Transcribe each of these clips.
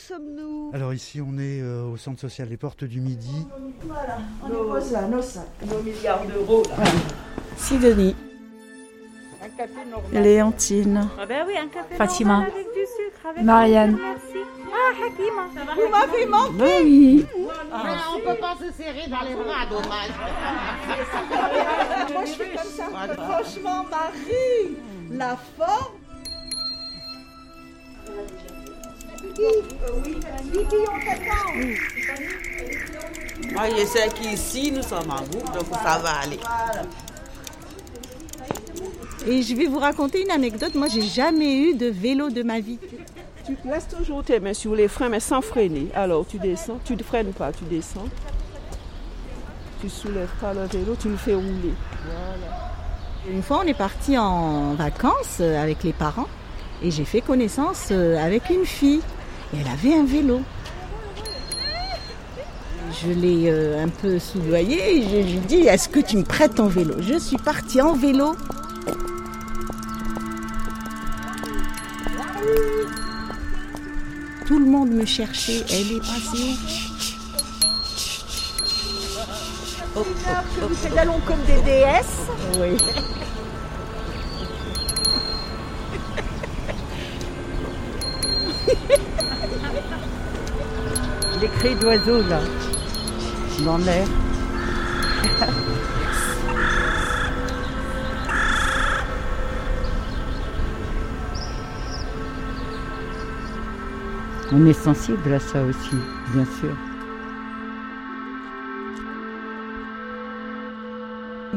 sommes-nous Alors ici, on est euh, au centre social des Portes du Midi. Voilà, on dépose là, nos sacs. Nos milliards d'euros là. Sidonie, Un café normal. Léontine, Ah ben oui, un café Fatima. normal avec du sucre. Avec Marianne. Merci. Ah, Hakima. Vous m'avez manqué Bah oui. on peut pas se serrer dans les bras, dommage. Moi je fais comme ça. Franchement, Marie, la forme. Moi, je sais qu'ici, nous sommes en groupe, donc ça va aller. Et je vais vous raconter une anecdote. Moi, j'ai jamais eu de vélo de ma vie. Tu laisses toujours tes mains sur les freins, mais sans freiner. Alors tu descends, tu ne freines pas, tu descends. Tu soulèves pas le vélo, tu le fais rouler. Une fois, on est parti en vacances avec les parents et j'ai fait connaissance euh, avec une fille. Et elle avait un vélo. Je l'ai euh, un peu soudoyée et je lui ai dit Est-ce que tu me prêtes ton vélo? Je suis partie en vélo. Tout le monde me cherchait. Elle est passée. où Que nous pédalons comme des déesses. Oui. Les cris d'oiseaux là, dans l'air. On est sensible à ça aussi, bien sûr.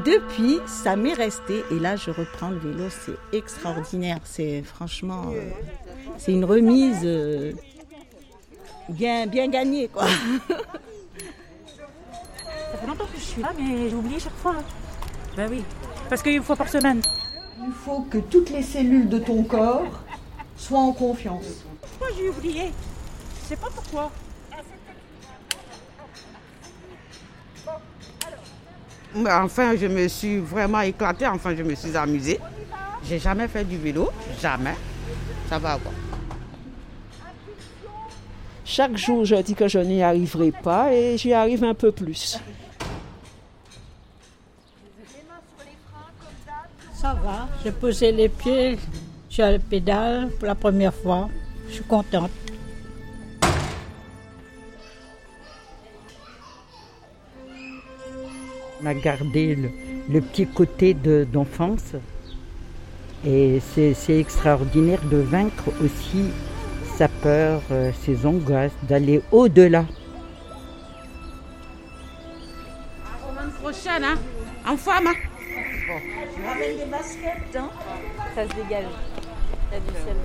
Depuis, ça m'est resté et là je reprends le vélo, c'est extraordinaire, c'est franchement, euh, c'est une remise euh, bien bien gagnée quoi. Ça fait longtemps que je suis là, mais j'oublie chaque fois. Ben oui, parce qu'une fois par semaine. Il faut que toutes les cellules de ton corps soient en confiance. Pourquoi j'ai oublié? Je sais pas pourquoi. Mais Enfin, je me suis vraiment éclatée, enfin, je me suis amusée. J'ai jamais fait du vélo, jamais. Ça va quoi. Chaque jour, je dis que je n'y arriverai pas et j'y arrive un peu plus. Ça va, j'ai posé les pieds sur le pédale pour la première fois. Je suis contente. On a gardé le, le petit côté de- d'enfance et c'est extraordinaire de vaincre aussi sa peur, euh, ses angoisses, d'aller au-delà. Prochaine, hein, en femme. hein. Ramène des baskets, hein Ça se dégage. T'as du sel.